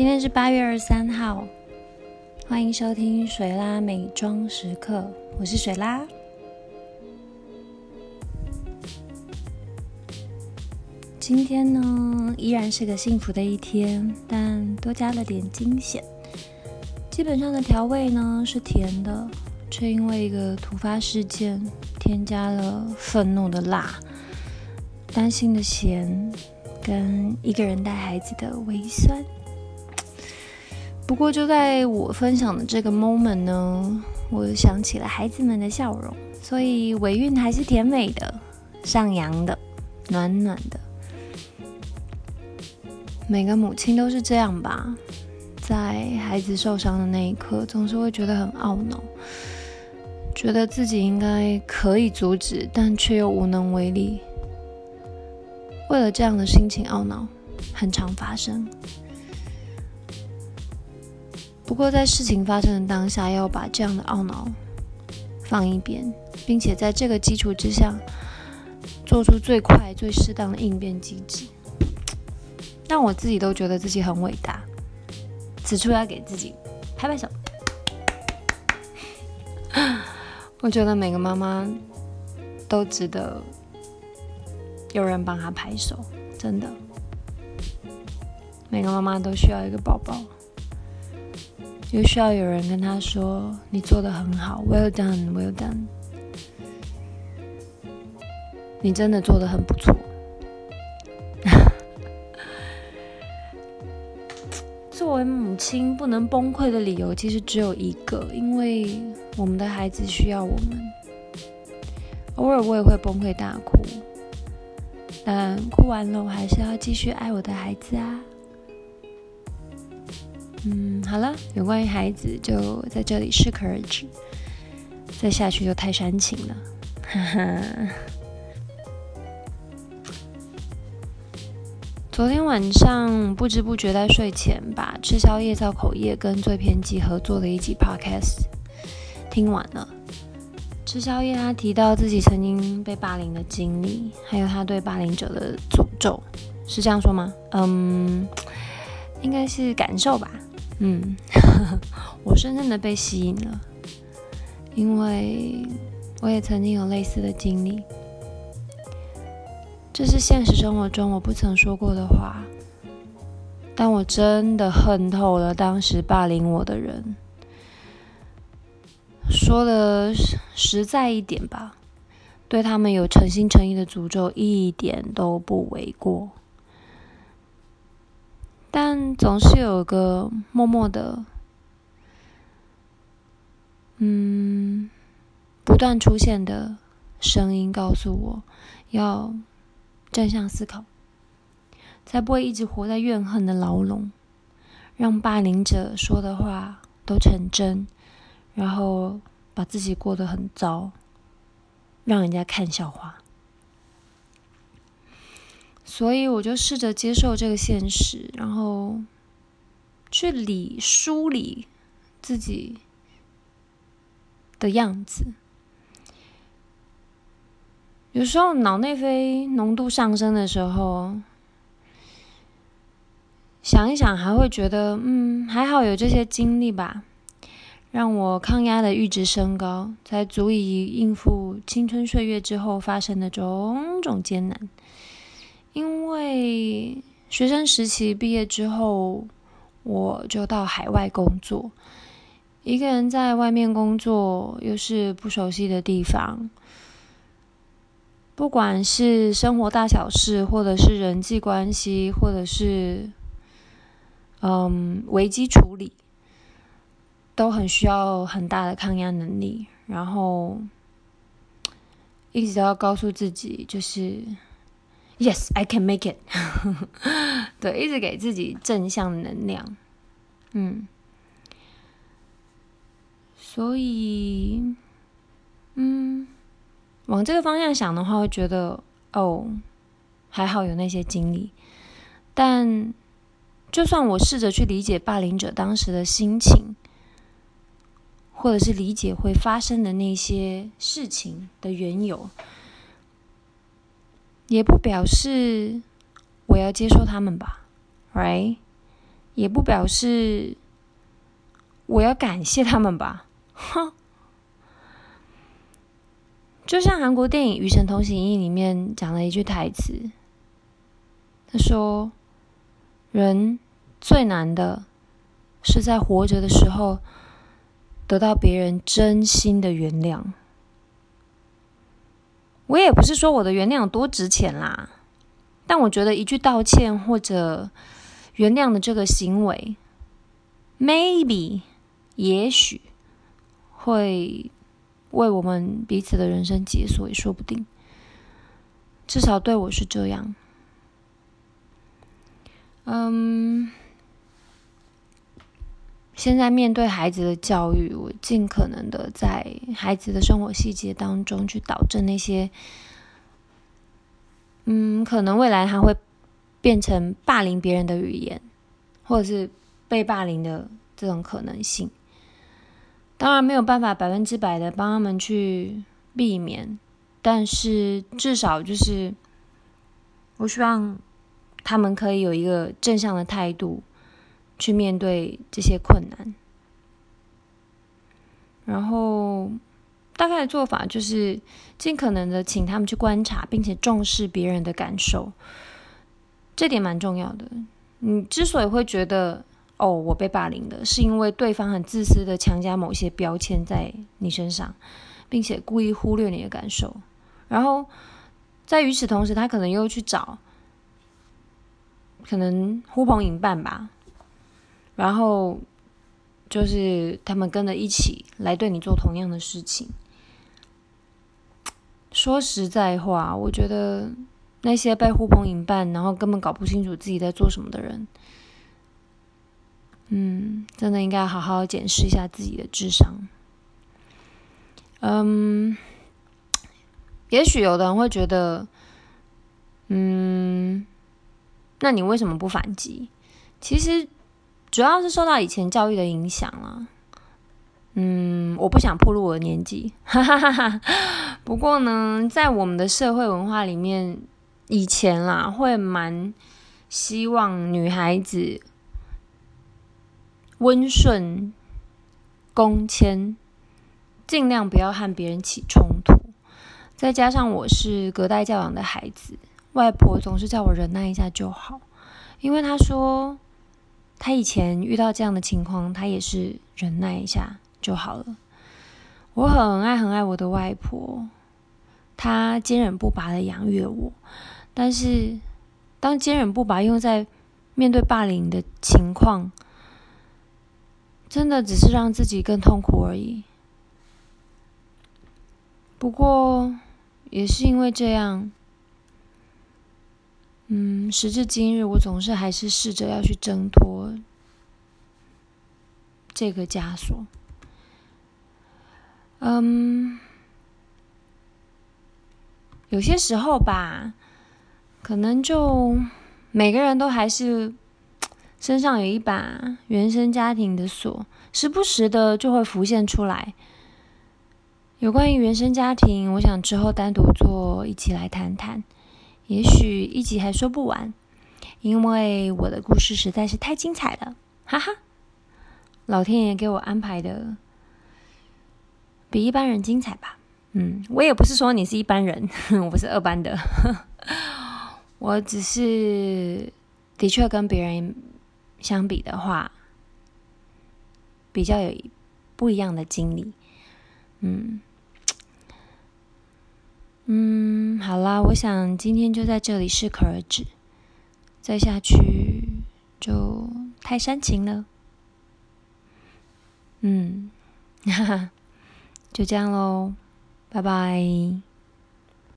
今天是八月二十三号，欢迎收听水拉美妆时刻，我是水拉。今天呢，依然是个幸福的一天，但多加了点惊险。基本上的调味呢是甜的，却因为一个突发事件添加了愤怒的辣、担心的咸，跟一个人带孩子的微酸。不过就在我分享的这个 moment 呢，我想起了孩子们的笑容，所以尾韵还是甜美的、上扬的、暖暖的。每个母亲都是这样吧，在孩子受伤的那一刻，总是会觉得很懊恼，觉得自己应该可以阻止，但却又无能为力。为了这样的心情懊恼，很常发生。不过，在事情发生的当下，要把这样的懊恼放一边，并且在这个基础之上，做出最快、最适当的应变机制，让我自己都觉得自己很伟大。此处要给自己拍拍手。我觉得每个妈妈都值得有人帮她拍手，真的。每个妈妈都需要一个宝宝。就需要有人跟他说：“你做的很好，Well done，Well done，你真的做的很不错。”作为母亲不能崩溃的理由其实只有一个，因为我们的孩子需要我们。偶尔我也会崩溃大哭，但哭完了我还是要继续爱我的孩子啊。嗯，好了，有关于孩子就在这里适可而止，再下去就太煽情了。哈哈。昨天晚上不知不觉在睡前把吃宵夜造口业跟最偏激合作的一集 podcast 听完了。吃宵夜他提到自己曾经被霸凌的经历，还有他对霸凌者的诅咒，是这样说吗？嗯，应该是感受吧。嗯，我深深的被吸引了，因为我也曾经有类似的经历。这是现实生活中我不曾说过的话，但我真的恨透了当时霸凌我的人。说的实在一点吧，对他们有诚心诚意的诅咒一点都不为过。但总是有个默默的，嗯，不断出现的声音告诉我，要正向思考，才不会一直活在怨恨的牢笼，让霸凌者说的话都成真，然后把自己过得很糟，让人家看笑话。所以我就试着接受这个现实，然后去理梳理自己的样子。有时候脑内啡浓度上升的时候，想一想还会觉得，嗯，还好有这些经历吧，让我抗压的阈值升高，才足以应付青春岁月之后发生的种种艰难。因为学生时期毕业之后，我就到海外工作。一个人在外面工作，又是不熟悉的地方，不管是生活大小事，或者是人际关系，或者是嗯危机处理，都很需要很大的抗压能力。然后一直都要告诉自己，就是。Yes, I can make it。对，一直给自己正向能量。嗯，所以，嗯，往这个方向想的话，会觉得哦，还好有那些经历。但就算我试着去理解霸凌者当时的心情，或者是理解会发生的那些事情的缘由。也不表示我要接受他们吧，right？也不表示我要感谢他们吧。哼，就像韩国电影《与神同行》一里面讲了一句台词，他说：“人最难的是在活着的时候得到别人真心的原谅。”我也不是说我的原谅有多值钱啦，但我觉得一句道歉或者原谅的这个行为，maybe 也许会为我们彼此的人生解锁也说不定。至少对我是这样。嗯。现在面对孩子的教育，我尽可能的在孩子的生活细节当中去导正那些，嗯，可能未来他会变成霸凌别人的语言，或者是被霸凌的这种可能性。当然没有办法百分之百的帮他们去避免，但是至少就是我希望他们可以有一个正向的态度。去面对这些困难，然后大概的做法就是尽可能的请他们去观察，并且重视别人的感受，这点蛮重要的。你之所以会觉得哦，我被霸凌了，是因为对方很自私的强加某些标签在你身上，并且故意忽略你的感受，然后在与此同时，他可能又去找可能呼朋引伴吧。然后就是他们跟着一起来对你做同样的事情。说实在话，我觉得那些被呼朋引伴，然后根本搞不清楚自己在做什么的人，嗯，真的应该好好检视一下自己的智商。嗯，也许有的人会觉得，嗯，那你为什么不反击？其实。主要是受到以前教育的影响了，嗯，我不想暴露我的年纪，哈哈哈哈。不过呢，在我们的社会文化里面，以前啦会蛮希望女孩子温顺、恭谦，尽量不要和别人起冲突。再加上我是隔代教养的孩子，外婆总是叫我忍耐一下就好，因为她说。他以前遇到这样的情况，他也是忍耐一下就好了。我很爱很爱我的外婆，她坚韧不拔的养育了我。但是，当坚韧不拔用在面对霸凌的情况，真的只是让自己更痛苦而已。不过，也是因为这样。嗯，时至今日，我总是还是试着要去挣脱这个枷锁。嗯，有些时候吧，可能就每个人都还是身上有一把原生家庭的锁，时不时的就会浮现出来。有关于原生家庭，我想之后单独做一起来谈谈。也许一集还说不完，因为我的故事实在是太精彩了，哈哈！老天爷给我安排的比一般人精彩吧？嗯，我也不是说你是一般人，我不是二班的，我只是的确跟别人相比的话，比较有不一样的经历，嗯。嗯，好啦，我想今天就在这里适可而止，再下去就太煽情了。嗯，哈哈，就这样喽，拜拜。